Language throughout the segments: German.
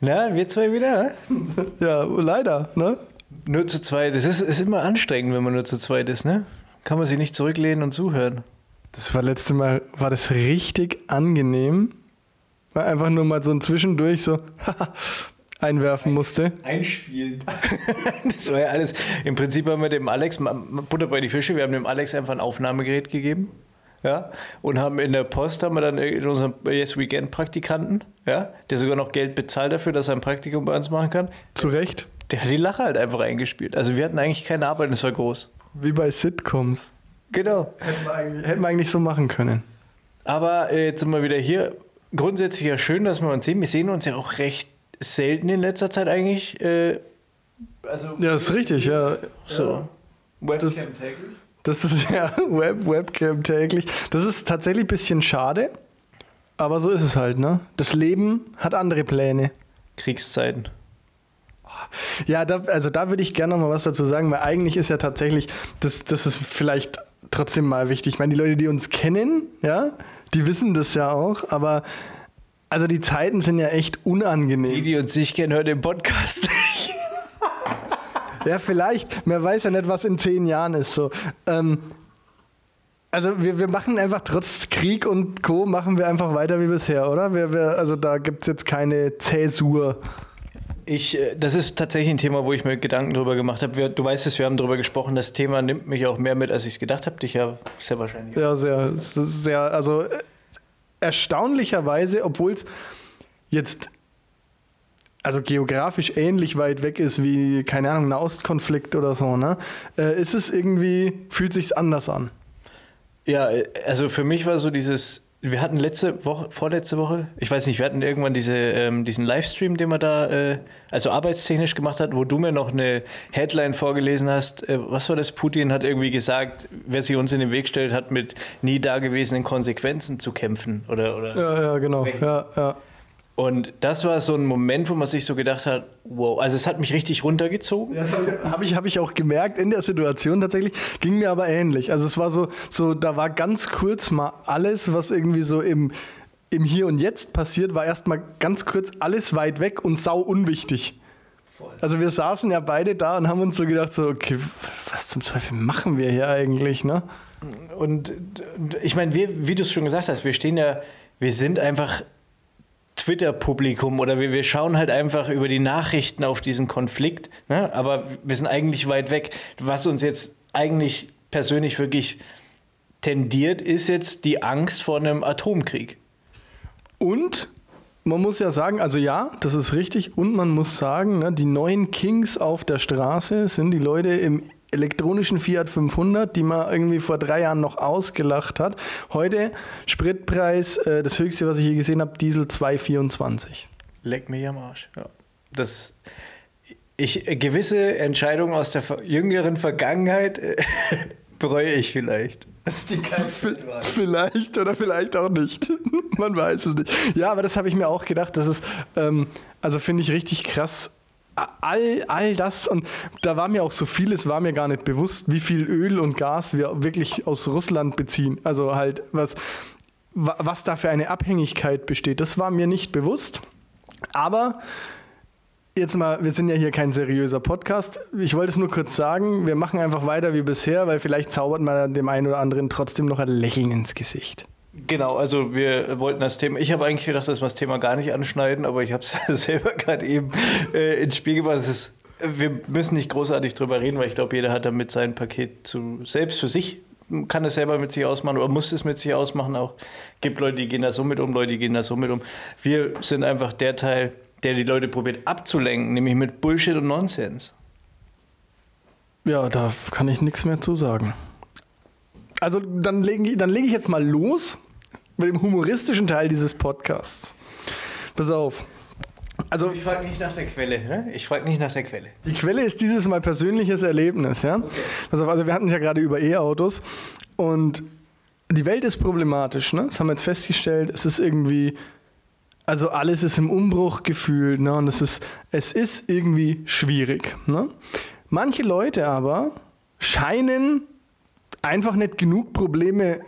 Na, wir zwei wieder? Ja, leider, ne? Nur zu zweit. Es ist, ist immer anstrengend, wenn man nur zu zweit ist, ne? Kann man sich nicht zurücklehnen und zuhören. Das war letzte Mal, war das richtig angenehm. Weil einfach nur mal so ein Zwischendurch so einwerfen musste. Einspielen. das war ja alles. Im Prinzip haben wir dem Alex, Butter bei die Fische, wir haben dem Alex einfach ein Aufnahmegerät gegeben. Ja, und haben in der Post haben wir dann unseren Yes Weekend Praktikanten, ja, der sogar noch Geld bezahlt dafür, dass er ein Praktikum bei uns machen kann. Zu Recht. Der hat die Lache halt einfach eingespielt. Also wir hatten eigentlich keine Arbeit, und es war groß. Wie bei Sitcoms. Genau. Hätten wir eigentlich, hätten wir eigentlich so machen können. Aber äh, jetzt sind wir wieder hier. Grundsätzlich ja schön, dass wir uns sehen. Wir sehen uns ja auch recht selten in letzter Zeit eigentlich. Äh, also ja, ist richtig, ja. So. Webcam täglich? Das ist ja Web, Webcam täglich. Das ist tatsächlich ein bisschen schade. Aber so ist es halt, ne? Das Leben hat andere Pläne. Kriegszeiten. Ja, da, also da würde ich gerne noch mal was dazu sagen, weil eigentlich ist ja tatsächlich, das, das ist vielleicht trotzdem mal wichtig. Ich meine, die Leute, die uns kennen, ja, die wissen das ja auch, aber also die Zeiten sind ja echt unangenehm. Die, die uns nicht kennen, hören den Podcast nicht. Ja, vielleicht. Man weiß ja nicht, was in zehn Jahren ist. So. Ähm, also wir, wir machen einfach trotz Krieg und Co. machen wir einfach weiter wie bisher, oder? Wir, wir, also da gibt es jetzt keine Zäsur. Ich, äh, das ist tatsächlich ein Thema, wo ich mir Gedanken drüber gemacht habe. Du weißt es, wir haben darüber gesprochen. Das Thema nimmt mich auch mehr mit, als ich es gedacht habe. Dich ja sehr wahrscheinlich. Ja, sehr, sehr. Also äh, erstaunlicherweise, obwohl es jetzt also geografisch ähnlich weit weg ist wie, keine Ahnung, ein Nahostkonflikt oder so, ne? Äh, ist es irgendwie, fühlt sich anders an? Ja, also für mich war so dieses wir hatten letzte Woche, vorletzte Woche, ich weiß nicht, wir hatten irgendwann diese, ähm, diesen Livestream, den man da, äh, also arbeitstechnisch gemacht hat, wo du mir noch eine Headline vorgelesen hast. Äh, was war das? Putin hat irgendwie gesagt, wer sich uns in den Weg stellt, hat mit nie dagewesenen Konsequenzen zu kämpfen. Oder, oder ja, ja, genau. Ja, ja. Und das war so ein Moment, wo man sich so gedacht hat, wow, also es hat mich richtig runtergezogen. Ja, das habe ich, hab ich auch gemerkt in der Situation tatsächlich, ging mir aber ähnlich. Also es war so, so da war ganz kurz mal alles, was irgendwie so im, im Hier und Jetzt passiert, war erstmal ganz kurz alles weit weg und sau unwichtig. Also wir saßen ja beide da und haben uns so gedacht, so, okay, was zum Teufel machen wir hier eigentlich, ne? Und ich meine, wie du es schon gesagt hast, wir stehen ja, wir sind einfach Twitter-Publikum oder wir, wir schauen halt einfach über die Nachrichten auf diesen Konflikt, ne? aber wir sind eigentlich weit weg. Was uns jetzt eigentlich persönlich wirklich tendiert, ist jetzt die Angst vor einem Atomkrieg. Und man muss ja sagen, also ja, das ist richtig. Und man muss sagen, ne, die neuen Kings auf der Straße sind die Leute im elektronischen Fiat 500, die man irgendwie vor drei Jahren noch ausgelacht hat. Heute Spritpreis, äh, das höchste, was ich je gesehen habe, Diesel 2,24. Leck mich am Arsch. Ja. Das, ich, gewisse Entscheidungen aus der jüngeren Vergangenheit äh, bereue ich vielleicht. Das ist die Vielleicht oder vielleicht auch nicht. Man weiß es nicht. Ja, aber das habe ich mir auch gedacht. Das ist, ähm, also finde ich richtig krass all, all das und da war mir auch so vieles, war mir gar nicht bewusst, wie viel Öl und Gas wir wirklich aus Russland beziehen. Also halt, was, was da für eine Abhängigkeit besteht, das war mir nicht bewusst. Aber jetzt mal, wir sind ja hier kein seriöser Podcast. Ich wollte es nur kurz sagen, wir machen einfach weiter wie bisher, weil vielleicht zaubert man dem einen oder anderen trotzdem noch ein Lächeln ins Gesicht. Genau, also wir wollten das Thema, ich habe eigentlich gedacht, dass wir das Thema gar nicht anschneiden, aber ich habe es selber gerade eben äh, ins Spiel gebracht. Ist, wir müssen nicht großartig drüber reden, weil ich glaube, jeder hat damit sein Paket zu, selbst für sich, kann es selber mit sich ausmachen oder muss es mit sich ausmachen auch. Gibt Leute, die gehen da so mit um, Leute, die gehen da so mit um. Wir sind einfach der Teil, der die Leute probiert abzulenken, nämlich mit Bullshit und Nonsens. Ja, da kann ich nichts mehr zu sagen. Also dann lege dann leg ich jetzt mal los mit dem humoristischen Teil dieses Podcasts. Pass auf. Also, ich frage nicht nach der Quelle. Ne? Ich frage nicht nach der Quelle. Die Quelle ist dieses Mal persönliches Erlebnis. Ja? Okay. Also, also wir hatten es ja gerade über E-Autos und die Welt ist problematisch. Ne? Das haben wir jetzt festgestellt. Es ist irgendwie, also alles ist im Umbruch gefühlt. Ne? Und es ist, es ist irgendwie schwierig. Ne? Manche Leute aber scheinen einfach nicht genug Probleme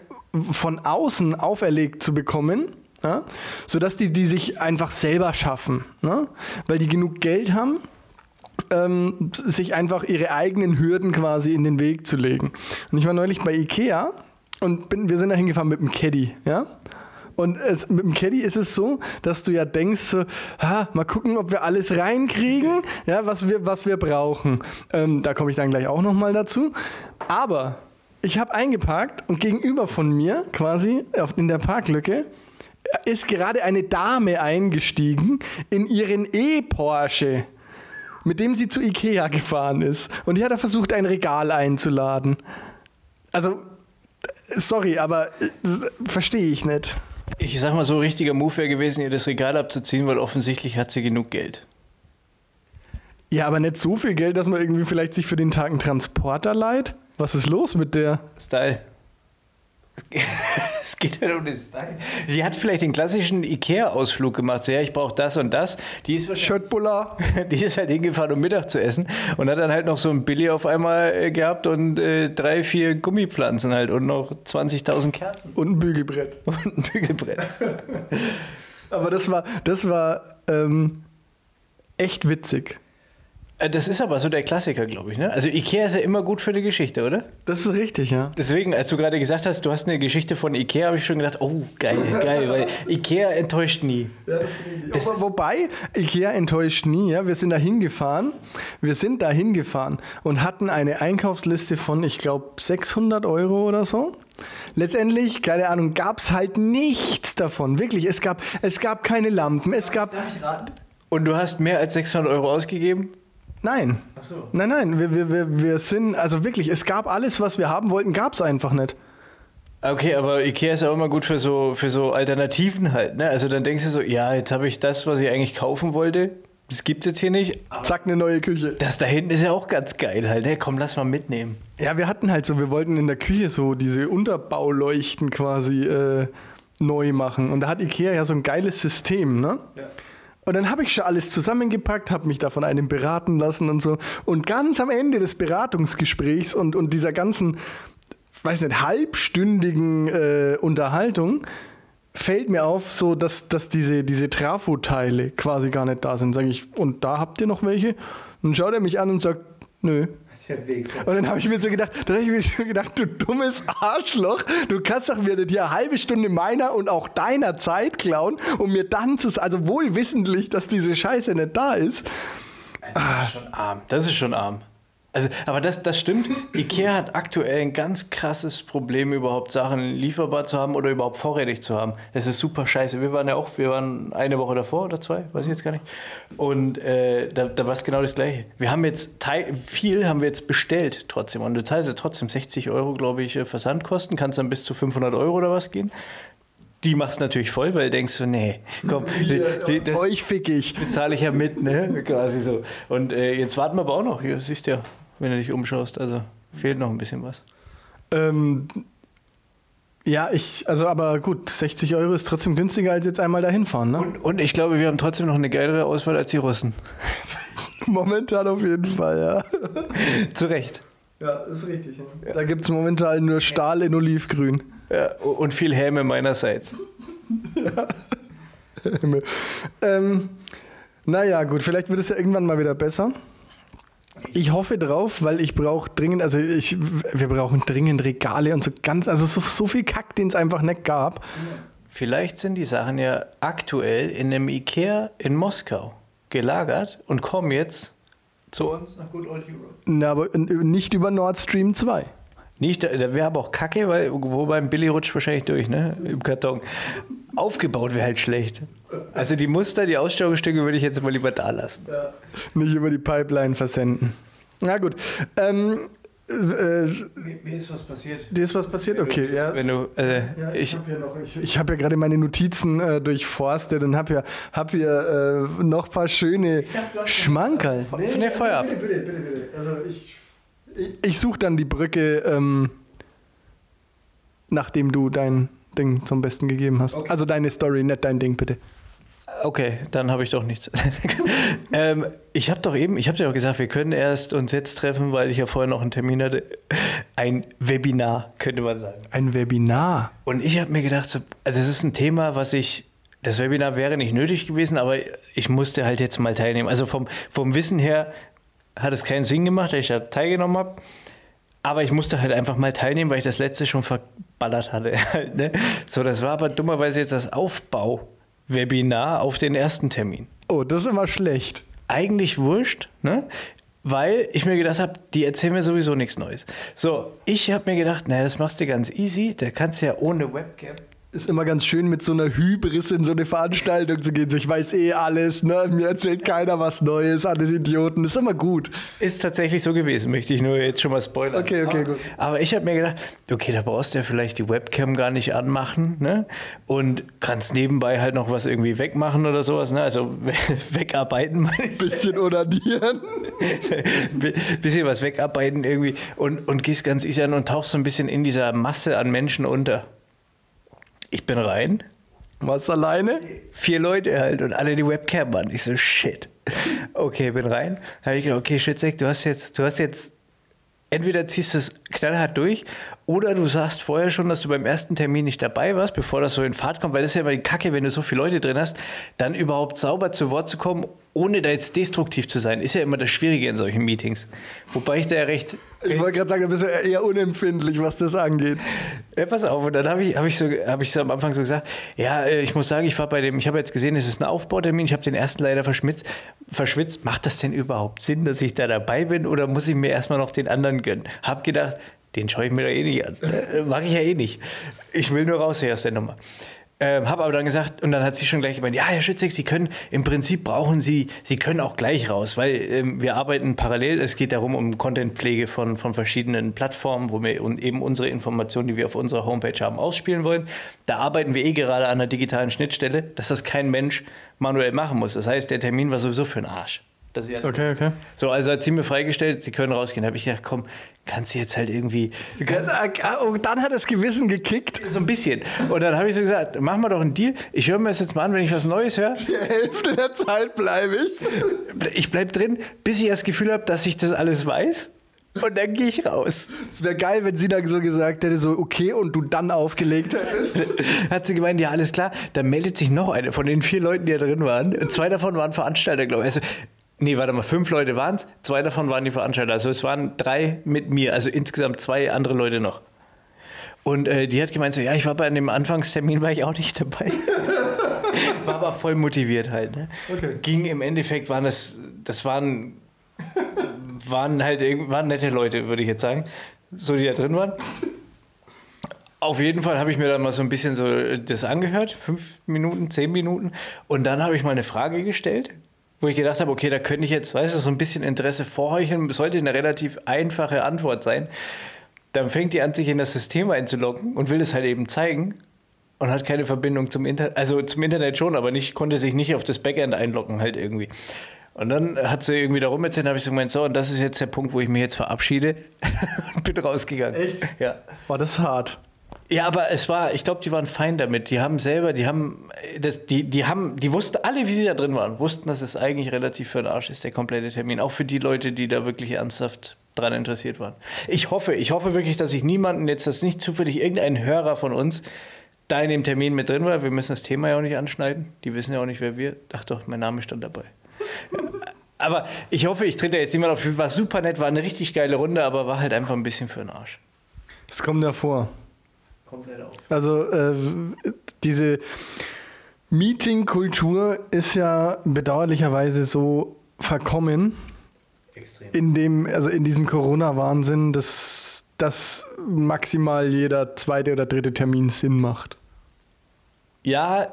von außen auferlegt zu bekommen ja? sodass die die sich einfach selber schaffen, ne? weil die genug Geld haben, ähm, sich einfach ihre eigenen Hürden quasi in den Weg zu legen. Und ich war neulich bei Ikea und bin, wir sind da hingefahren mit dem Caddy, ja. Und es, mit dem Caddy ist es so, dass du ja denkst, so, ha, mal gucken, ob wir alles reinkriegen, ja, was wir, was wir brauchen. Ähm, da komme ich dann gleich auch nochmal dazu. Aber ich habe eingeparkt und gegenüber von mir, quasi in der Parklücke, ist gerade eine Dame eingestiegen in ihren E-Porsche, mit dem sie zu Ikea gefahren ist. Und die hat da versucht, ein Regal einzuladen. Also, sorry, aber äh, verstehe ich nicht. Ich sag mal so, richtiger Move wäre gewesen, ihr das Regal abzuziehen, weil offensichtlich hat sie genug Geld. Ja, aber nicht so viel Geld, dass man irgendwie vielleicht sich für den Tag einen Transporter leiht. Was ist los mit der? Style. es geht halt um den Style. Die hat vielleicht den klassischen Ikea-Ausflug gemacht. So, ja, ich brauche das und das. Die ist, Schöttbuller. die ist halt hingefahren, um Mittag zu essen. Und hat dann halt noch so ein Billy auf einmal äh, gehabt und äh, drei, vier Gummipflanzen halt und noch 20.000 Kerzen. Und ein Bügelbrett. Und ein Bügelbrett. Aber das war, das war ähm, echt witzig. Äh, Das ist aber so der Klassiker, glaube ich. Ne? Also Ikea ist ja immer gut für eine Geschichte, oder? Das ist richtig, ja. Deswegen, als du gerade gesagt hast, du hast eine Geschichte von Ikea, habe ich schon gedacht, oh, geil, geil, weil Ikea enttäuscht nie. Wo- Wobei, Ikea enttäuscht nie. Ja? Wir sind da hingefahren. Wir sind da hingefahren und hatten eine Einkaufsliste von, ich glaube, 600 Euro oder so. Letztendlich, keine Ahnung, gab es halt nichts davon. Wirklich, es gab, es gab keine Lampen, es gab... Und du hast mehr als 600 Euro ausgegeben? Nein. so. Nein, nein, wir, wir, wir, wir sind, also wirklich, es gab alles, was wir haben wollten, gab es einfach nicht. Okay, aber Ikea ist auch immer gut für so, für so Alternativen halt. Ne? Also dann denkst du so, ja, jetzt habe ich das, was ich eigentlich kaufen wollte. Das gibt es jetzt hier nicht. Zack, eine neue Küche. Das da hinten ist ja auch ganz geil halt. Ne? Komm, lass mal mitnehmen. Ja, wir hatten halt so, wir wollten in der Küche so diese Unterbauleuchten quasi äh, neu machen. Und da hat Ikea ja so ein geiles System, ne? Und dann habe ich schon alles zusammengepackt, habe mich da von einem beraten lassen und so. Und ganz am Ende des Beratungsgesprächs und, und dieser ganzen, weiß nicht, halbstündigen äh, Unterhaltung fällt mir auf, so dass, dass diese, diese Trafo-Teile quasi gar nicht da sind. Sage ich, und da habt ihr noch welche? Dann schaut er mich an und sagt, nö. Und dann habe ich mir so gedacht, dann habe ich mir so gedacht, du dummes Arschloch, du kannst doch mir hier eine halbe Stunde meiner und auch deiner Zeit klauen, um mir dann zu, also wohl wissentlich, dass diese Scheiße nicht da ist. Das ist schon arm. Das ist schon arm. Also, aber das, das stimmt. Ikea hat aktuell ein ganz krasses Problem, überhaupt Sachen lieferbar zu haben oder überhaupt vorrätig zu haben. Das ist super scheiße. Wir waren ja auch, wir waren eine Woche davor oder zwei, weiß ich jetzt gar nicht. Und äh, da, da war es genau das Gleiche. Wir haben jetzt Teil, viel haben wir jetzt bestellt trotzdem. Und du zahlst ja trotzdem 60 Euro, glaube ich, äh, Versandkosten. Kannst dann bis zu 500 Euro oder was gehen. Die machst natürlich voll, weil du denkst so, nee, komm, die, die, das, Euch fick ich. bezahle ich ja mit, ne? Quasi so. Und äh, jetzt warten wir aber auch noch. Hier siehst du ja, wenn du dich umschaust. Also fehlt noch ein bisschen was. Ähm, ja, ich, also aber gut, 60 Euro ist trotzdem günstiger als jetzt einmal dahin fahren, ne? Und, und ich glaube, wir haben trotzdem noch eine geilere Auswahl als die Russen. Momentan auf jeden Fall, ja. Zu Recht. Ja, ist richtig. Da gibt es momentan nur Stahl in Olivgrün. Ja, und viel Häme meinerseits. ähm, naja, gut, vielleicht wird es ja irgendwann mal wieder besser. Ich hoffe drauf, weil ich brauche dringend, also ich, wir brauchen dringend Regale und so ganz, also so, so viel Kack, den es einfach nicht gab. Vielleicht sind die Sachen ja aktuell in einem Ikea in Moskau gelagert und kommen jetzt zu uns nach Good Old Europe. Na, aber nicht über Nord Stream 2. Nicht, da wäre aber auch kacke, weil wobei Billy rutscht wahrscheinlich durch, ne? Im Karton. Aufgebaut wäre halt schlecht. Also die Muster, die Ausstellungsstücke würde ich jetzt mal lieber da lassen. Nicht über die Pipeline versenden. Na gut. Ähm, äh, Mir ist was passiert. dir ist was passiert? Okay, ja. Wenn du, äh, Ja, ich ich, habe ja, noch- ich, ich hab ja gerade meine Notizen äh, durchforstet und habe ja, hab hier äh, noch ein paar schöne Schmankerl. von der Feuer ab. Bitte, bitte, bitte, bitte. Also ich, ich, ich suche dann die Brücke, ähm, nachdem du dein Ding zum Besten gegeben hast. Okay. Also deine Story, nicht dein Ding, bitte. Okay, dann habe ich doch nichts. ähm, ich habe doch eben, ich habe dir doch gesagt, wir können erst uns jetzt treffen, weil ich ja vorher noch einen Termin hatte. Ein Webinar, könnte man sagen. Ein Webinar. Und ich habe mir gedacht, so, also es ist ein Thema, was ich das Webinar wäre nicht nötig gewesen, aber ich musste halt jetzt mal teilnehmen. Also vom, vom Wissen her hat es keinen Sinn gemacht, dass ich da teilgenommen habe. Aber ich musste halt einfach mal teilnehmen, weil ich das letzte schon verballert hatte. Halt, ne? So, das war aber dummerweise jetzt das Aufbau-Webinar auf den ersten Termin. Oh, das ist immer schlecht. Eigentlich wurscht, ne? weil ich mir gedacht habe, die erzählen mir sowieso nichts Neues. So, ich habe mir gedacht, naja, das machst du ganz easy. Da kannst du ja ohne Webcam ist immer ganz schön, mit so einer Hybris in so eine Veranstaltung zu gehen. So, ich weiß eh alles, ne? Mir erzählt keiner was Neues, alles Idioten. Ist immer gut. Ist tatsächlich so gewesen, möchte ich nur jetzt schon mal spoilern. Okay, okay, gut. Aber ich habe mir gedacht, okay, da brauchst du ja vielleicht die Webcam gar nicht anmachen, ne? Und kannst nebenbei halt noch was irgendwie wegmachen oder sowas, ne? Also wegarbeiten. Bisschen onanieren. bisschen was wegarbeiten irgendwie und, und gehst ganz easy an und tauchst so ein bisschen in dieser Masse an Menschen unter. Ich bin rein. Warst alleine? Vier Leute halt und alle die Webcam waren. Ich so, shit. Okay, bin rein. Da habe ich gedacht, okay, Schitzek, du hast jetzt, du hast jetzt, entweder ziehst du es knallhart durch oder du sagst vorher schon, dass du beim ersten Termin nicht dabei warst, bevor das so in Fahrt kommt, weil das ist ja immer die Kacke, wenn du so viele Leute drin hast, dann überhaupt sauber zu Wort zu kommen, ohne da jetzt destruktiv zu sein, ist ja immer das Schwierige in solchen Meetings. Wobei ich da ja recht. Ich wollte gerade sagen, da bist du eher unempfindlich, was das angeht. Ja, pass auf, und dann habe ich, hab ich, so, hab ich so am Anfang so gesagt: Ja, äh, ich muss sagen, ich war bei dem, ich habe jetzt gesehen, es ist ein Aufbautermin, ich habe den ersten leider verschmitzt, verschwitzt. Macht das denn überhaupt Sinn, dass ich da dabei bin oder muss ich mir erstmal noch den anderen gönnen? Hab gedacht, den schaue ich mir da eh nicht an. Äh, mag ich ja eh nicht. Ich will nur raus hier aus der Nummer. Ähm, habe aber dann gesagt, und dann hat sie schon gleich gemeint, ja, Herr Schützig, Sie können, im Prinzip brauchen Sie, Sie können auch gleich raus, weil ähm, wir arbeiten parallel. Es geht darum, um Contentpflege von, von verschiedenen Plattformen, wo wir eben unsere Informationen, die wir auf unserer Homepage haben, ausspielen wollen. Da arbeiten wir eh gerade an einer digitalen Schnittstelle, dass das kein Mensch manuell machen muss. Das heißt, der Termin war sowieso für den Arsch. Okay, okay. So, also hat sie mir freigestellt, sie können rausgehen. Da habe ich gedacht, komm, kannst du jetzt halt irgendwie. Und oh, dann hat das Gewissen gekickt. So ein bisschen. Und dann habe ich so gesagt, mach mal doch einen Deal. Ich höre mir das jetzt mal an, wenn ich was Neues höre. Die Hälfte der Zeit bleibe ich. Ich bleibe drin, bis ich das Gefühl habe, dass ich das alles weiß. Und dann gehe ich raus. Es wäre geil, wenn sie dann so gesagt hätte, so okay, und du dann aufgelegt hättest. Hat sie gemeint, ja, alles klar. Dann meldet sich noch eine von den vier Leuten, die da drin waren. Zwei davon waren Veranstalter, glaube ich. Also Nee, warte mal, fünf Leute waren es, zwei davon waren die Veranstalter. Also es waren drei mit mir, also insgesamt zwei andere Leute noch. Und äh, die hat gemeint, so, ja, ich war bei dem Anfangstermin, war ich auch nicht dabei. war aber voll motiviert halt. Ne? Okay. Ging im Endeffekt, waren das, das waren, waren halt waren nette Leute, würde ich jetzt sagen, so die da drin waren. Auf jeden Fall habe ich mir dann mal so ein bisschen so das angehört, fünf Minuten, zehn Minuten. Und dann habe ich mal eine Frage gestellt wo ich gedacht habe, okay, da könnte ich jetzt, weißt du, so ein bisschen Interesse vorheucheln, sollte eine relativ einfache Antwort sein. Dann fängt die an, sich in das System einzuloggen und will es halt eben zeigen und hat keine Verbindung zum Internet, also zum Internet schon, aber nicht, konnte sich nicht auf das Backend einloggen halt irgendwie. Und dann hat sie irgendwie da rumerzählt, habe ich so gemeint, so, und das ist jetzt der Punkt, wo ich mich jetzt verabschiede und bin rausgegangen. Echt? Ja. War das hart? Ja, aber es war, ich glaube, die waren fein damit. Die haben selber, die haben, das, die, die haben, die wussten alle, wie sie da drin waren, wussten, dass es eigentlich relativ für den Arsch ist, der komplette Termin. Auch für die Leute, die da wirklich ernsthaft dran interessiert waren. Ich hoffe, ich hoffe wirklich, dass ich niemanden jetzt, dass nicht zufällig irgendein Hörer von uns da in dem Termin mit drin war. Wir müssen das Thema ja auch nicht anschneiden. Die wissen ja auch nicht, wer wir. Ach doch, mein Name stand dabei. aber ich hoffe, ich trete jetzt niemand auf. War super nett, war eine richtig geile Runde, aber war halt einfach ein bisschen für den Arsch. Das kommt ja vor komplett auf. Also äh, diese Meeting-Kultur ist ja bedauerlicherweise so verkommen. Extrem. In dem, also in diesem Corona-Wahnsinn, dass, dass maximal jeder zweite oder dritte Termin Sinn macht. Ja,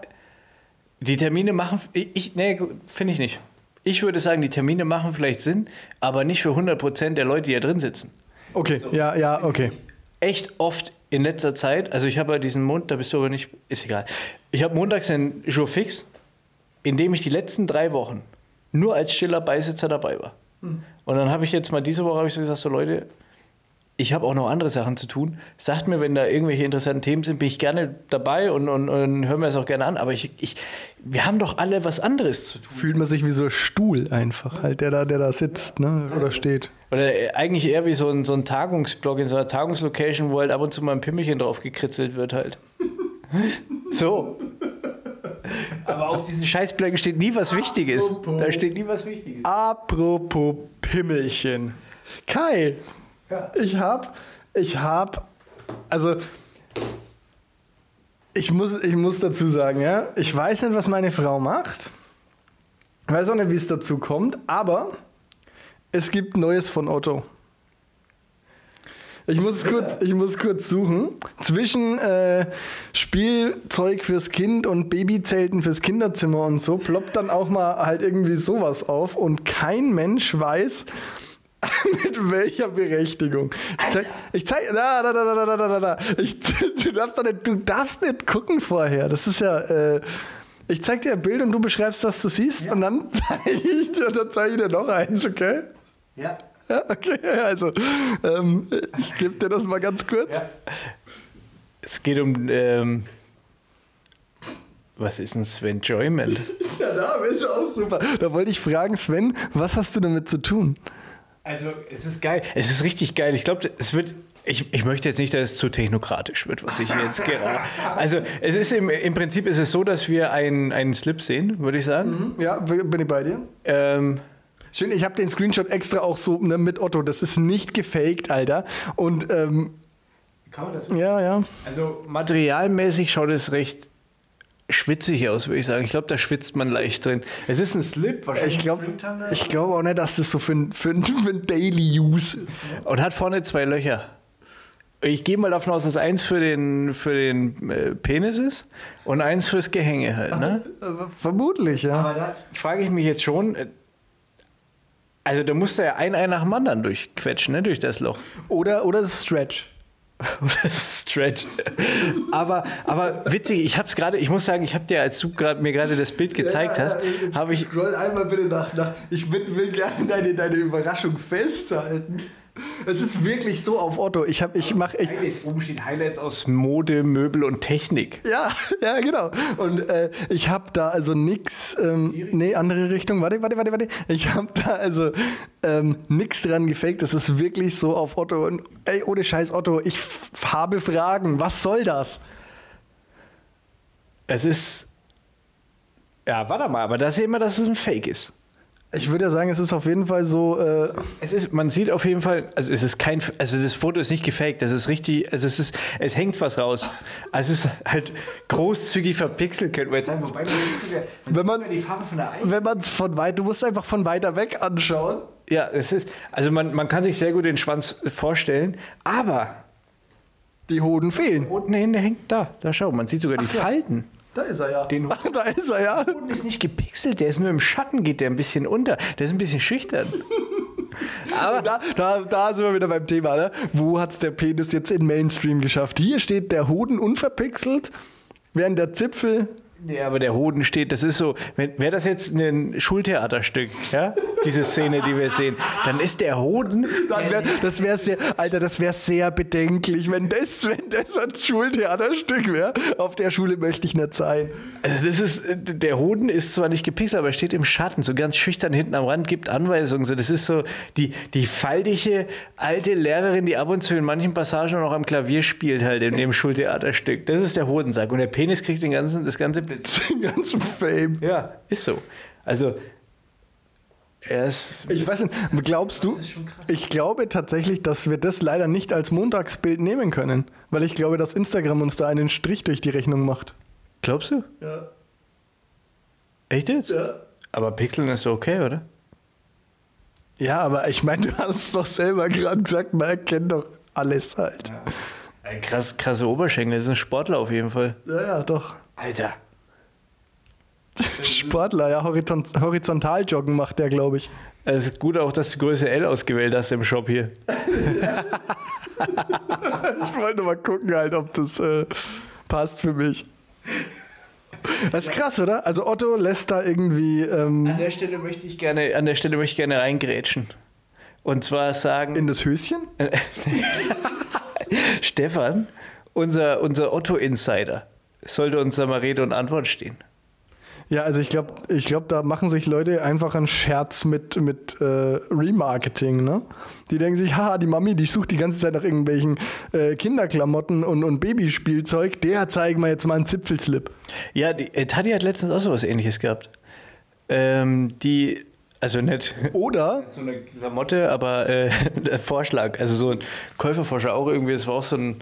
die Termine machen, ich, nee, finde ich nicht. Ich würde sagen, die Termine machen vielleicht Sinn, aber nicht für 100% der Leute, die hier drin sitzen. Okay, so. ja, ja, okay. Echt oft in letzter Zeit, also ich habe ja diesen Mond, da bist du aber nicht, ist egal. Ich habe montags einen Jour fix, in dem ich die letzten drei Wochen nur als stiller Beisitzer dabei war. Mhm. Und dann habe ich jetzt mal diese Woche ich so gesagt, so Leute, ich habe auch noch andere Sachen zu tun. Sagt mir, wenn da irgendwelche interessanten Themen sind, bin ich gerne dabei und, und, und höre mir das auch gerne an. Aber ich, ich, wir haben doch alle was anderes zu tun. Fühlt man sich wie so ein Stuhl einfach, halt, der da, der da sitzt ne? oder steht. Oder eigentlich eher wie so ein, so ein Tagungsblock in so einer Tagungslocation, wo halt ab und zu mal ein Pimmelchen drauf gekritzelt wird halt. so. Aber auf diesen Scheißblöcken steht nie was Wichtiges. Apropos. Da steht nie was Wichtiges. Apropos Pimmelchen. Kai, Ich hab, ich hab, also ich muss, ich muss dazu sagen, ja, ich weiß nicht, was meine Frau macht. Ich weiß auch nicht, wie es dazu kommt, aber es gibt Neues von Otto. Ich muss kurz, ich muss kurz suchen. Zwischen äh, Spielzeug fürs Kind und Babyzelten fürs Kinderzimmer und so ploppt dann auch mal halt irgendwie sowas auf und kein Mensch weiß, Mit welcher Berechtigung? Ich zeig, ich zeig, da, da, da, da, da, da, da. Ich, du darfst doch nicht, du darfst nicht gucken vorher. Das ist ja, äh, ich zeig dir ein Bild und du beschreibst, was du siehst ja. und dann zeige ich, zeig ich dir noch eins, okay? Ja. Ja, okay, also, ähm, ich gebe dir das mal ganz kurz. Ja. Es geht um, ähm, was ist ein Sven Joyment? ja, da bist du auch super. Da wollte ich fragen, Sven, was hast du damit zu tun? Also, es ist geil. Es ist richtig geil. Ich glaube, es wird. Ich, ich möchte jetzt nicht, dass es zu technokratisch wird, was ich jetzt gerade. Also, es ist im, im Prinzip ist es so, dass wir einen, einen Slip sehen, würde ich sagen. Ja, bin ich bei dir? Ähm, Schön, ich habe den Screenshot extra auch so ne, mit Otto. Das ist nicht gefaked, Alter. Und ähm, Kann man das? ja, ja. Also, materialmäßig schaut es recht schwitzig aus, würde ich sagen. Ich glaube, da schwitzt man leicht drin. Es ist ein Slip, wahrscheinlich. Ich glaube glaub auch nicht, dass das so für, ein- für, ein- für ein Daily Use ist. Und hat vorne zwei Löcher. Ich gehe mal davon aus, dass eins für den, für den äh, Penis ist und eins fürs Gehänge halt. Ne? Also, vermutlich, ja. Aber da frage ich mich jetzt schon, äh, also da muss da ja ein Ei nach dem anderen durchquetschen, ne? durch das Loch. Oder, oder das Stretch. Das ist Stretch. aber, aber witzig, ich habe es gerade, ich muss sagen, ich habe dir, als du grad, mir gerade das Bild gezeigt hast, habe ich, Scroll einmal bitte nach. nach ich will, will gerne deine, deine Überraschung festhalten. Es ist wirklich so auf Otto. Ich habe, ich mache, Highlights, oben steht Highlights aus Mode, Möbel und Technik. Ja, ja, genau. Und äh, ich habe da also nix, ähm, nee, andere Richtung. Warte, warte, warte, warte. Ich habe da also ähm, nix dran gefaked. Das ist wirklich so auf Otto. Und ey, ohne Scheiß Otto, ich habe Fragen. Was soll das? Es ist, ja, warte mal, aber da sehen wir, dass es ein Fake ist. Ich würde ja sagen, es ist auf jeden Fall so. Äh, Es ist, man sieht auf jeden Fall, also es ist kein, also das Foto ist nicht gefaked, das ist richtig, also es ist, es hängt was raus. Also es ist halt großzügig verpixelt, könnte man jetzt sagen. Wobei, Wenn man- wenn man es von weit, du musst einfach von weiter weg anschauen. Ja, es ist, also man, man kann sich sehr gut den Schwanz vorstellen, aber Die Hoden fehlen. unten hin, der hängt da, da schau, man sieht sogar die ja. Falten. Da ist er ja. Den- Ach, da ist er ja. Der Boden ist nicht gepixelt, der ist nur im Schatten, geht der ein bisschen unter. Der ist ein bisschen schüchtern. Aber Da, da, da sind wir wieder beim Thema. Ne? Wo hat es der Penis jetzt in Mainstream geschafft? Hier steht der Hoden unverpixelt, während der Zipfel. Nee, aber der Hoden steht, das ist so, wäre das jetzt ein Schultheaterstück, ja, diese Szene, die wir sehen, dann ist der Hoden, wär, das wäre sehr, Alter, das wäre sehr bedenklich, wenn das, wenn das ein Schultheaterstück wäre. Auf der Schule möchte ich nicht sein. also das ist, der Hoden ist zwar nicht gepixelt, aber er steht im Schatten, so ganz schüchtern hinten am Rand, gibt Anweisungen, so, das ist so die, die faltige alte Lehrerin, die ab und zu in manchen Passagen noch am Klavier spielt halt in dem Schultheaterstück, das ist der Hodensack und der Penis kriegt den ganzen, das ganze Blitz. Den ganzen Fame. Ja, ist so. Also, er ist, Ich weiß nicht, glaubst du? Ich glaube tatsächlich, dass wir das leider nicht als Montagsbild nehmen können, weil ich glaube, dass Instagram uns da einen Strich durch die Rechnung macht. glaubst du? Ja. Echt jetzt? Ja. Aber Pixeln ist okay, oder? Ja, aber ich meine, du hast es doch selber gerade gesagt, man erkennt doch alles halt. Ey, Krass, krasse Oberschenkel, das ist ein Sportler auf jeden Fall. Ja, ja, doch. Alter. Sportler, ja, horizont horizontal joggen macht der, glaube ich. Es ist gut auch, dass du Größe L ausgewählt hast im Shop hier. Ich wollte nur mal gucken, halt, ob das äh, passt für mich. Das ist krass, oder? Also Otto lässt da irgendwie ähm, An der Stelle möchte ich gerne, an der Stelle möchte ich gerne reingrätschen. Und zwar sagen, in das Höschen. Stefan, unser, unser Otto-Insider, sollte uns da mal Rede und Antwort stehen. Ja, also ich glaube, ich glaub, da machen sich Leute einfach einen Scherz mit, mit äh, Remarketing, ne? Die denken sich, haha, die Mami, die sucht die ganze Zeit nach irgendwelchen äh, Kinderklamotten und, und Babyspielzeug, der zeigen wir jetzt mal einen Zipfelslip. Ja, die, äh, Tati hat letztens auch sowas ähnliches gehabt. Ähm, die, also nicht Oder, so eine Klamotte, aber äh, der Vorschlag, also so ein Käuferforscher auch irgendwie, das war auch so ein,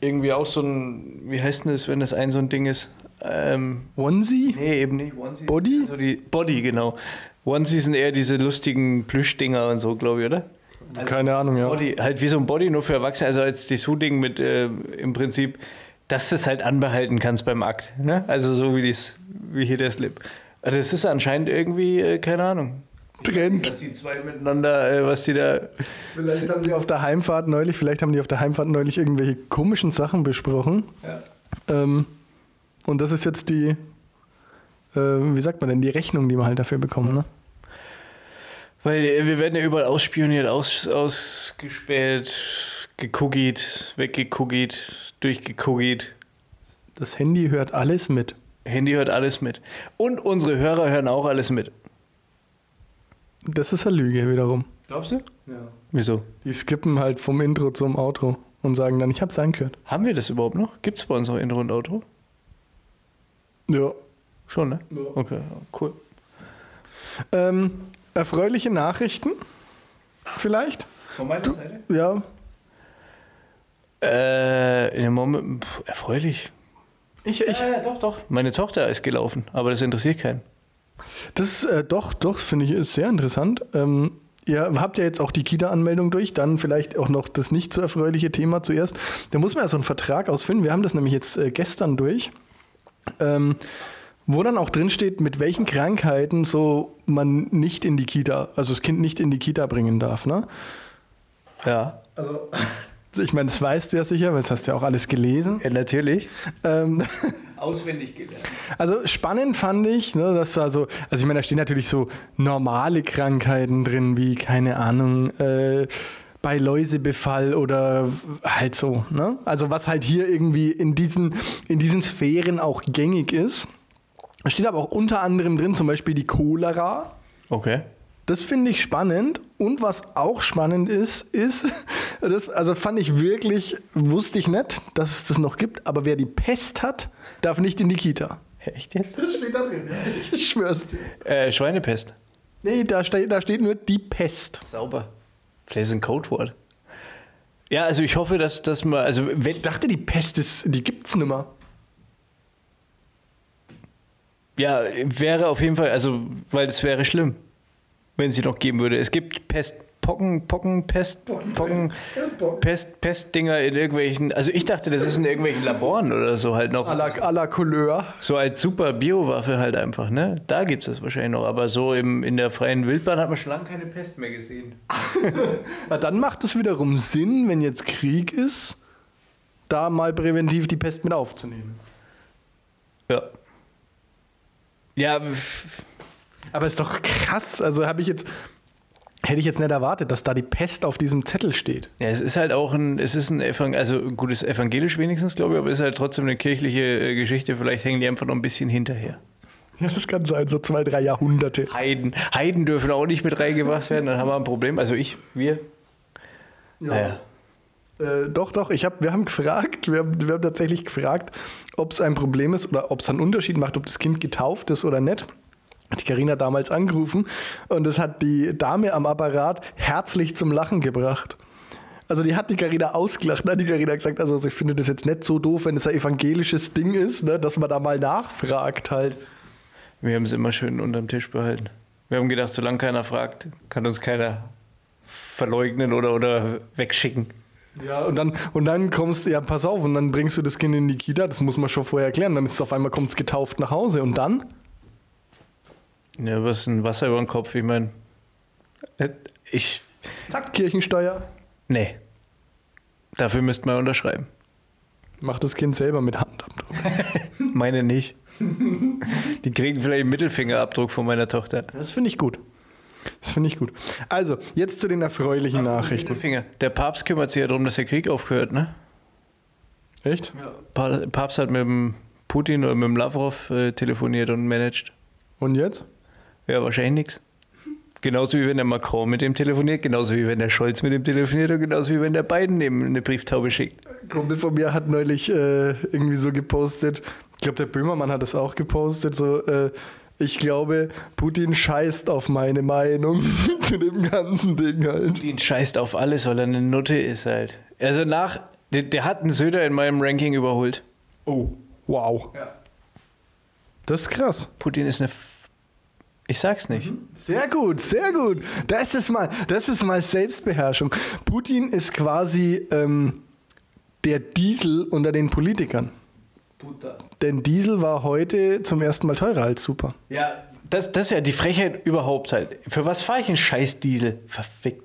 irgendwie auch so ein, wie heißt denn das, wenn das ein so ein Ding ist? Ähm, Onesie? nee, eben nicht. Onesie Body? Also die Body, genau. Onesie sind eher diese lustigen Plüschdinger und so, glaube ich, oder? Keine Ahnung, ja. Body, halt wie so ein Body, nur für Erwachsene, also als Dessous-Ding mit äh, im Prinzip, dass du es halt anbehalten kannst beim Akt. Ne? Also so wie, dies, wie hier der Slip. Also Das ist anscheinend irgendwie, äh, keine Ahnung. Trend. Dass die zwei miteinander, äh, was die da. Vielleicht haben die auf der Heimfahrt neulich, vielleicht haben die auf der Heimfahrt neulich irgendwelche komischen Sachen besprochen. Ja. Ähm, und das ist jetzt die, äh, wie sagt man denn, die Rechnung, die wir halt dafür bekommen, ne? Weil wir werden ja überall ausspioniert, aus, ausgespäht, gekuggit, weggekuggit, durchgekuggit. Das Handy hört alles mit. Handy hört alles mit. Und unsere Hörer hören auch alles mit. Das ist eine Lüge wiederum. Glaubst du? Ja. Wieso? Die skippen halt vom Intro zum Outro und sagen dann, ich hab's angehört. Haben wir das überhaupt noch? Gibt es bei uns noch Intro und Outro? Ja. Schon, ne? Ja. Okay, cool. Ähm, erfreuliche Nachrichten? Vielleicht? Von meiner Seite? Ja. Äh, in dem Moment, pff, erfreulich. Ich, ich, ja, doch, doch. Meine Tochter ist gelaufen, aber das interessiert keinen. Das äh, doch, doch, finde ich, ist sehr interessant. Ähm, ihr habt ja jetzt auch die Kita-Anmeldung durch, dann vielleicht auch noch das nicht so erfreuliche Thema zuerst. Da muss man ja so einen Vertrag ausfinden. Wir haben das nämlich jetzt äh, gestern durch. Ähm, wo dann auch drin steht, mit welchen Krankheiten so man nicht in die Kita, also das Kind nicht in die Kita bringen darf, ne? Ja. Also, ich meine, das weißt du ja sicher, weil das hast du ja auch alles gelesen. ja natürlich. Ähm, Auswendig gelernt. Also spannend fand ich, ne, dass da so, also ich meine, da stehen natürlich so normale Krankheiten drin, wie, keine Ahnung, äh, bei Läusebefall oder halt so, ne? Also was halt hier irgendwie in diesen, in diesen Sphären auch gängig ist. Da steht aber auch unter anderem drin, zum Beispiel die Cholera. Okay. Das finde ich spannend. Und was auch spannend ist, ist, das, also fand ich wirklich, wusste ich nicht, dass es das noch gibt, aber wer die Pest hat, darf nicht in die Kita. Echt jetzt? Das steht da drin. Ich schwör's dir. Äh, Schweinepest. Nee, da steht, da steht nur die Pest. Sauber. Vielleicht ist ein Codewort. Ja, also ich hoffe, dass, dass man, also Ich dachte, die Pest ist, die gibt's nimmer. ja, wäre auf jeden Fall, also, weil es wäre schlimm, wenn sie noch geben würde. Es gibt Pest, Pocken, Pocken, Pest, Pocken, Pest, Pestdinger in irgendwelchen, also ich dachte, das ist in irgendwelchen Laboren oder so halt noch. À la, à la Couleur. So als super Biowaffe halt einfach, ne? Da gibt es das wahrscheinlich noch. Aber so im, in der freien Wildbahn hat man schon lange keine Pest mehr gesehen. Na, dann macht es wiederum Sinn, wenn jetzt Krieg ist, da mal präventiv die Pest mit aufzunehmen. Ja. Ja, Aber ist doch krass. Also habe ich jetzt, hätte ich jetzt nicht erwartet, dass da die Pest auf diesem Zettel steht. ja, es ist halt auch ein, es ist ein Evangel also gutes evangelisch wenigstens, glaube ich, aber es ist halt trotzdem eine kirchliche äh, Geschichte. Vielleicht hängen die einfach noch ein bisschen hinterher. Ja, das kann sein, so zwei, drei Jahrhunderte. Heiden, Heiden dürfen auch nicht mit reingebracht werden, dann haben wir ein Problem. Also ich, wir. Naja. Äh, doch, doch, ich hab, wir haben gefragt, wir haben, wir haben tatsächlich gefragt, ob es ein Problem ist oder ob es einen Unterschied macht, ob das Kind getauft ist oder nicht. Hat die Karina damals angerufen und das hat die Dame am Apparat herzlich zum Lachen gebracht. Also die hat die Karina ausgelacht, ne? Die Karina hat gesagt, also ich finde das jetzt nicht so doof, wenn es ein evangelisches Ding ist, ne? dass man da mal nachfragt halt. Wir haben es immer schön unterm Tisch behalten. Wir haben gedacht, solange keiner fragt, kann uns keiner verleugnen oder, oder wegschicken. Ja, und dann, und dann kommst du, ja, pass auf, und dann bringst du das Kind in die Kita, das muss man schon vorher erklären, dann ist es auf einmal kommt es getauft nach Hause und dann? Ja, was ist ein Wasser über den Kopf? Ich meine, ich, Zack, Kirchensteuer. nee. Dafür müsste man unterschreiben. Macht das Kind selber mit Handabdruck. Meine nicht. Die kriegen vielleicht einen Mittelfingerabdruck von meiner Tochter. Das finde ich gut. Das finde ich gut. Also, jetzt zu den erfreulichen Nachrichten. Mittelfinger. Der Papst kümmert sich ja darum, dass der Krieg aufgehört, ne? Echt? Pa- Papst hat mit dem Putin oder mit dem Lavrov äh, telefoniert und managt. Und jetzt? Ja, wahrscheinlich nichts. Genauso wie wenn der Macron mit dem telefoniert, genauso wie wenn der Scholz mit dem telefoniert und genauso wie wenn der Biden ihm eine Brieftaube schickt. Ein Kumpel von mir hat neulich äh, irgendwie so gepostet, ich glaube, der Böhmermann hat es auch gepostet, so, äh, ich glaube, Putin scheißt auf meine Meinung zu dem ganzen Ding halt. Putin scheißt auf alles, weil er eine Nutte ist halt. Also nach, der, der hat einen Söder in meinem Ranking überholt. Oh, wow. Ja. Das ist krass. Putin ist eine. Ich sag's nicht. Sehr gut, sehr gut. Das ist mal, das ist mal Selbstbeherrschung. Putin ist quasi ähm, der Diesel unter den Politikern. Puta. Denn Diesel war heute zum ersten Mal teurer als Super. Ja, das, das ist ja die Frechheit überhaupt halt. Für was fahre ich einen scheiß Diesel? Verfickt.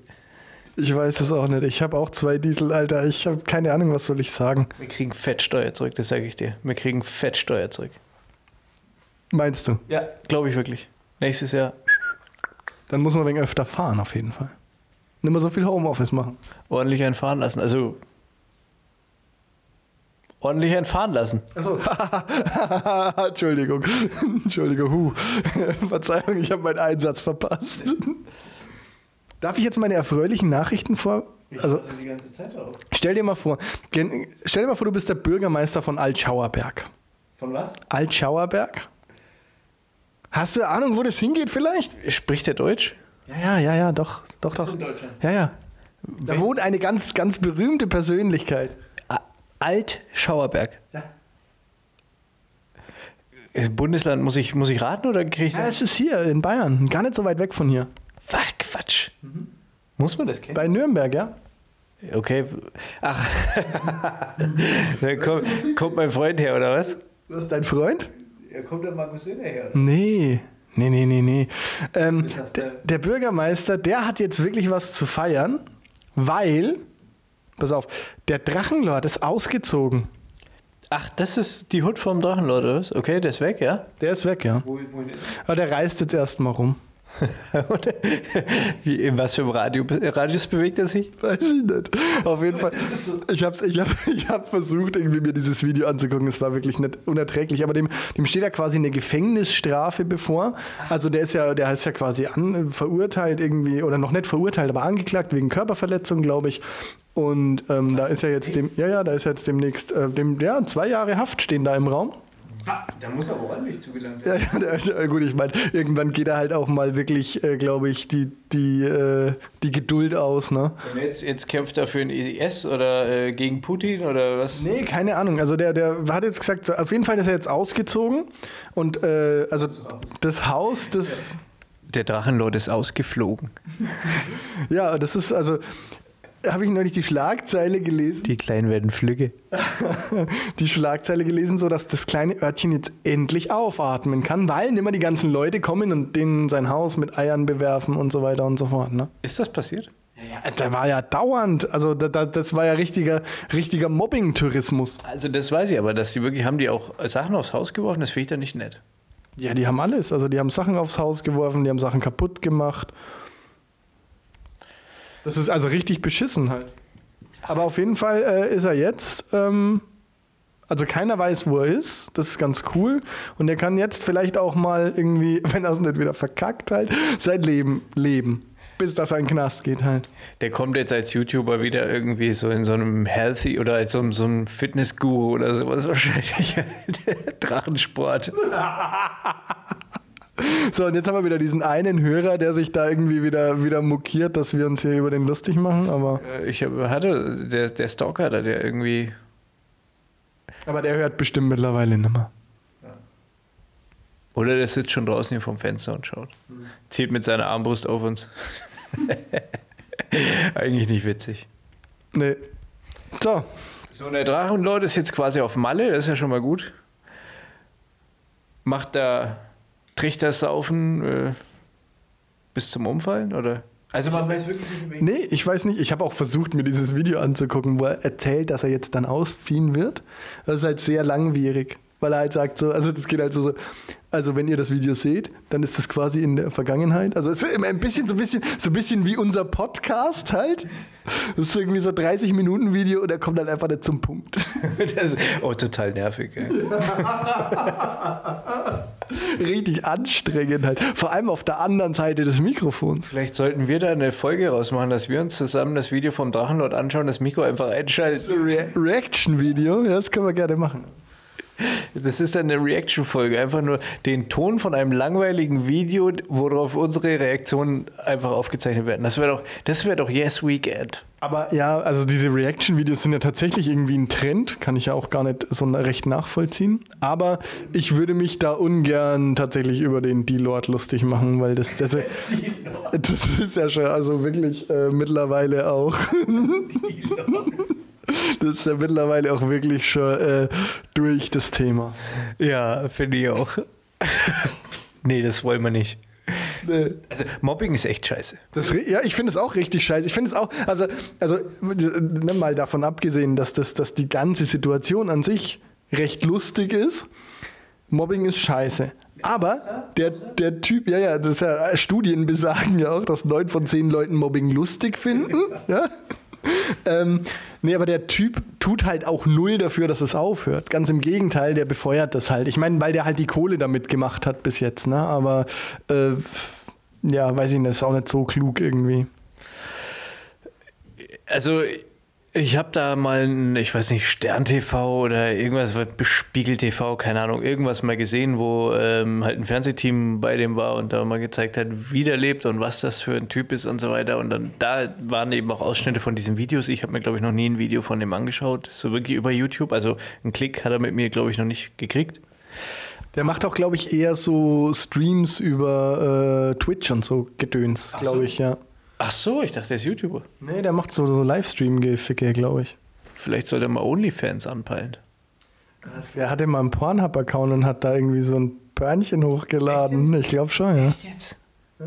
Ich weiß es auch nicht. Ich habe auch zwei Diesel, Alter. Ich habe keine Ahnung, was soll ich sagen. Wir kriegen Fettsteuer zurück, das sage ich dir. Wir kriegen Fettsteuer zurück. Meinst du? Ja, glaube ich wirklich. Nächstes Jahr Dann muss man wegen öfter fahren, auf jeden Fall. Nicht mehr so viel Homeoffice machen. ordentlich einen fahren lassen. Also ordentlich einen fahren lassen. Achso. Entschuldigung. Entschuldigung. Huh. Verzeihung, ich habe meinen Einsatz verpasst. Darf ich jetzt meine erfreulichen Nachrichten vor? Also, die ganze Zeit auf. stell dir mal vor, stell dir mal vor, du bist der Bürgermeister von Altschauerberg. Von was? Altschauerberg? Hast du Ahnung, wo das hingeht vielleicht? Spricht der Deutsch? Ja, ja, ja, ja, doch, doch, doch. Deutschland. Ja, ja. Da wohnt eine ganz, ganz berühmte Persönlichkeit. Alt Schauerberg. Ja. Bundesland, muss ich, muss ich raten oder kriege ich Ja, das? es ist hier in Bayern, gar nicht so weit weg von hier. Fuck, Quatsch. Muss man das kennen? Bei Nürnberg, ja? Okay. Ach. da kommt, kommt mein Freund her, oder was? Was ist dein Freund? Ja, kommt der Markus Söder her. Nee. Nee, nee, nee, nee. Ähm, der, der- Bürgermeister, der hat jetzt wirklich was zu feiern, weil, pass auf, der Drachenlord ist ausgezogen. Ach, das ist die Hut vom Drachenlord, oder was? Okay, der ist weg, ja? Der ist weg, ja. Wo, wo Aber der reist jetzt erstmal rum. Wie, in was für einem Radio, Radius bewegt er sich? Weiß ich nicht. Auf jeden Fall. Ich habe ich hab, ich hab versucht, irgendwie mir dieses Video anzugucken. Es war wirklich nicht unerträglich. Aber dem, dem steht ja quasi eine Gefängnisstrafe bevor. Also der ist ja, der ist ja quasi an, verurteilt irgendwie, oder noch nicht verurteilt, aber angeklagt wegen Körperverletzung, glaube ich. Und ähm, da ist ja jetzt dem, ja, ja, da ist jetzt demnächst, äh, dem, ja, zwei Jahre Haft stehen da im Raum. Da muss aber ordentlich zugelangt Ja, ja, gut, ich meine, irgendwann geht da halt auch mal wirklich, äh, glaube ich, die, die, äh, die Geduld aus, ne? Und jetzt, jetzt kämpft er für den IS oder äh, gegen Putin oder was? Nee, keine Ahnung. Also der, der hat jetzt gesagt, auf jeden Fall ist er jetzt ausgezogen. Und äh, also das Haus, das. Der Drachenlord ist ausgeflogen. Ja, das ist, also. Habe ich neulich die Schlagzeile gelesen, Die Kleinen werden Flügge. die Schlagzeile gelesen, so dass das kleine Örtchen jetzt endlich aufatmen kann, weil immer die ganzen Leute kommen und denen sein Haus mit Eiern bewerfen und so weiter und so fort. Ne? Ist das passiert? Ja, da war ja dauernd, also da, da, das war ja richtiger, richtiger Mobbing-Tourismus. Also das weiß ich, aber dass sie wirklich, haben die auch Sachen aufs Haus geworfen, das finde ich dann nicht nett. Ja, die haben alles. Also die haben Sachen aufs Haus geworfen, die haben Sachen kaputt gemacht. Das ist also richtig beschissen halt. Aber auf jeden Fall äh, ist er jetzt. Ähm, also keiner weiß, wo er ist. Das ist ganz cool. Und er kann jetzt vielleicht auch mal irgendwie, wenn er es nicht wieder verkackt halt, sein Leben leben. Bis das ein Knast geht halt. Der kommt jetzt als YouTuber wieder irgendwie so in so einem Healthy oder als so, so einem Fitnessguru oder sowas wahrscheinlich. Drachensport. So, und jetzt haben wir wieder diesen einen Hörer, der sich da irgendwie wieder, wieder mokiert, dass wir uns hier über den lustig machen. Aber, Äh, Ich hatte, der, der Stalker da, der irgendwie. aber der hört bestimmt mittlerweile nicht mehr. Oder der sitzt schon draußen hier vom Fenster und schaut. Zielt mit seiner Armbrust auf uns. Eigentlich nicht witzig. Nee. So, So, der Drachenlord ist jetzt quasi auf Malle, das ist ja schon mal gut. Macht da Trichtersaufen äh, bis zum Umfallen, oder? Also man weiß wirklich nicht, Nee, ich weiß nicht. Ich habe auch versucht, mir dieses Video anzugucken, wo er erzählt, dass er jetzt dann ausziehen wird. Das ist halt sehr langwierig, weil er halt sagt so, also das geht halt so, so also wenn ihr das Video seht, dann ist das quasi in der Vergangenheit. Also es ist immer ein bisschen so ein bisschen so ein bisschen wie unser Podcast halt. Das ist irgendwie so 30 Minuten Video und er kommt dann einfach nicht zum Punkt. Das, oh, total nervig. Ey. Richtig anstrengend halt. Vor allem auf der anderen Seite des Mikrofons. Vielleicht sollten wir da eine Folge rausmachen, dass wir uns zusammen das Video vom Drachenlord anschauen, das Mikro einfach einschalten. Re Reaction-Video, ja, das können wir gerne machen. Das ist dann eine Reaction-Folge. Einfach nur den Ton von einem langweiligen Video, worauf unsere Reaktionen einfach aufgezeichnet werden. Das wäre doch, das wäre doch Yes Weekend. Aber ja, also diese Reaction-Videos sind ja tatsächlich irgendwie ein Trend, kann ich ja auch gar nicht so recht nachvollziehen. Aber ich würde mich da ungern tatsächlich über den D-Lord lustig machen, weil das, das, das ist ja schon also wirklich äh, mittlerweile auch. Das ist ja mittlerweile auch wirklich schon äh, durch das Thema. Ja, finde ich auch. nee, das wollen wir nicht. Nee. Also Mobbing ist echt scheiße. Das, ja, ich finde es auch richtig scheiße. Ich finde es auch, also, also ne, mal davon abgesehen, dass, das, dass die ganze Situation an sich recht lustig ist. Mobbing ist scheiße. Aber der, der Typ, ja, ja, das ist ja, Studien besagen ja auch, dass neun von zehn Leuten Mobbing lustig finden. Ja? ähm, nee, aber der Typ tut halt auch null dafür, dass es aufhört. Ganz im Gegenteil, der befeuert das halt. Ich meine, weil der halt die Kohle damit gemacht hat bis jetzt, ne? Aber äh, ja, weiß ich nicht, ist auch nicht so klug irgendwie. Also ich habe da mal, ein, ich weiß nicht, Stern TV oder irgendwas, Spiegel TV, keine Ahnung, irgendwas mal gesehen, wo ähm, halt ein Fernsehteam bei dem war und da mal gezeigt hat, wie der lebt und was das für ein Typ ist und so weiter. Und dann da waren eben auch Ausschnitte von diesen Videos. Ich habe mir, glaube ich, noch nie ein Video von dem angeschaut, so wirklich über YouTube. Also einen Klick hat er mit mir, glaube ich, noch nicht gekriegt. Der macht auch, glaube ich, eher so Streams über äh, Twitch und so Gedöns, glaube so. ich, ja. Ach so, ich dachte, der ist YouTuber. Nee, der macht so, so Livestream-Geficke, glaube ich. Vielleicht sollte er mal OnlyFans anpeilen. Er hatte mal einen Pornhub-Account und hat da irgendwie so ein Börnchen hochgeladen. Ich glaube schon, ja. Echt jetzt? Ja.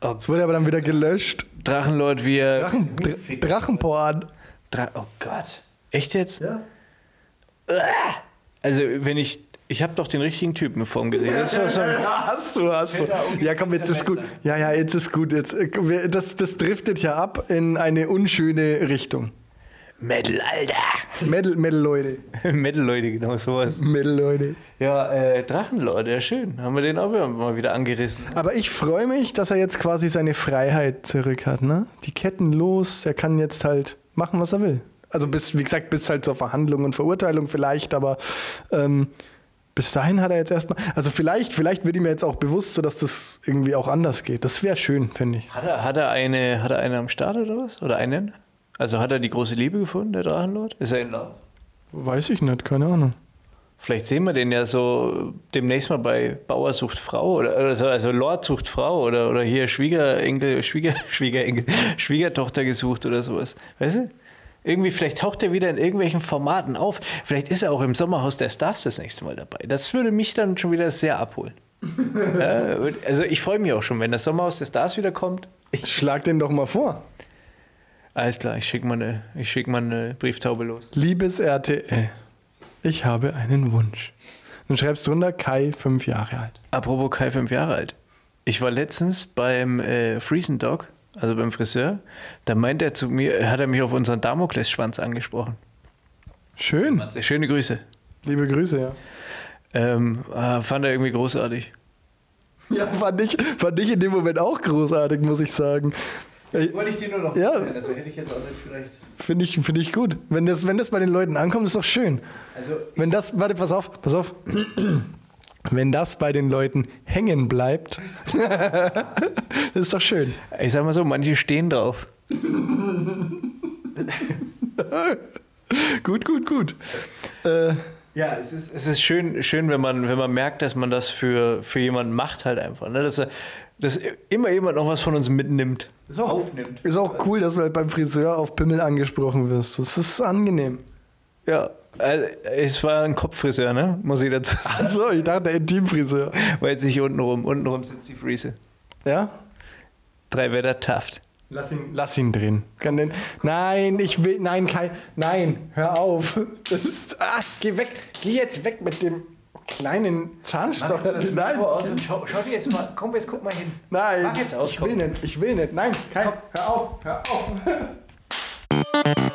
Oh. Das wurde aber dann wieder gelöscht. Drachenlord, wie er. Drachen, Dr Drachenporn. Dra oh Gott. Echt jetzt? Ja. Also, wenn ich ich habe doch den richtigen Typen vor ihm gesehen. Das ist so hast du, hast du. Ja, komm, jetzt ist gut. Ja, ja, jetzt ist gut. Jetzt, äh, das, das driftet ja ab in eine unschöne Richtung. Metal, Alter. Metal, Metal Leute. Metal Leute, genau sowas. Metal Leute. Ja, äh, Drachenlord, ja schön. Haben wir den auch mal wieder angerissen. Aber ich freue mich, dass er jetzt quasi seine Freiheit zurück hat, ne? Die Ketten los, er kann jetzt halt machen, was er will. Also bis, wie gesagt, bis halt zur Verhandlung und Verurteilung vielleicht, aber ähm, bis dahin hat er jetzt erstmal. Also vielleicht, vielleicht wird ihm jetzt auch bewusst, so dass das irgendwie auch anders geht. Das wäre schön, finde ich. Hat er, hat er eine, hat er eine am Start oder was? Oder einen? Also hat er die große Liebe gefunden, der Drachenlord? Ist er in Love? Weiß ich nicht, keine Ahnung. Vielleicht sehen wir den ja so demnächst mal bei Bauer sucht Frau oder also, also Lord sucht Frau oder, oder hier Schwiegerenkel, Schwieger, Schwiegerenkel, Schwiegertochter gesucht oder sowas. Weißt du? Irgendwie, vielleicht taucht er wieder in irgendwelchen Formaten auf. Vielleicht ist er auch im Sommerhaus der Stars das nächste Mal dabei. Das würde mich dann schon wieder sehr abholen. äh, also ich freue mich auch schon, wenn das Sommerhaus der Stars wieder kommt. Ich schlag den doch mal vor. Alles klar, ich schicke mal, eine, schick mal eine Brieftaube los. Liebes RTL, ich habe einen Wunsch. Dann schreibst du drunter Kai, fünf Jahre alt. Apropos Kai, fünf Jahre alt. Ich war letztens beim äh, Friesen Dog also beim Friseur, da meint er zu mir, hat er mich auf unseren Damoklesschwanz angesprochen. Schön. Schöne Grüße. Liebe Grüße, ja. Ähm, äh, fand er irgendwie großartig. Ja, fand ich, fand ich in dem Moment auch großartig, muss ich sagen. Wollte ich dir nur noch ja. Sagen, also hätte ich jetzt auch nicht vielleicht. Finde ich, find ich gut. Wenn das, wenn das bei den Leuten ankommt, ist doch schön. Also wenn das, warte, pass auf, pass auf. Wenn das bei den Leuten hängen bleibt, das ist doch schön. Ich sag mal so, manche stehen drauf. gut, gut, gut. Äh, ja, es ist, es ist schön, schön wenn, man, wenn man merkt, dass man das für, für jemanden macht, halt einfach. Ne? Dass, dass immer jemand noch was von uns mitnimmt. Ist auch, aufnimmt. Ist auch cool, dass du halt beim Friseur auf Pimmel angesprochen wirst. Das ist angenehm. Ja, also, es war ein Kopffriseur, ne? Muss ich dazu sagen. Achso, ich dachte Intimfriseur. Weil jetzt nicht unten rum. Unten rum sitzt die Friese. Ja? Drei Wetter Taft. Lass ihn, lass ihn drin. Kann den, nein, ich will. Nein, kein. Nein, hör auf. Das ist, ach, geh weg. Geh jetzt weg mit dem kleinen Zahnstocher. Nein. Schau, schau dir jetzt mal. Komm, jetzt guck mal hin. Nein. Mach jetzt aus. Ich komm. will nicht. Ich will nicht. Nein, kein. Hör auf. Hör auf.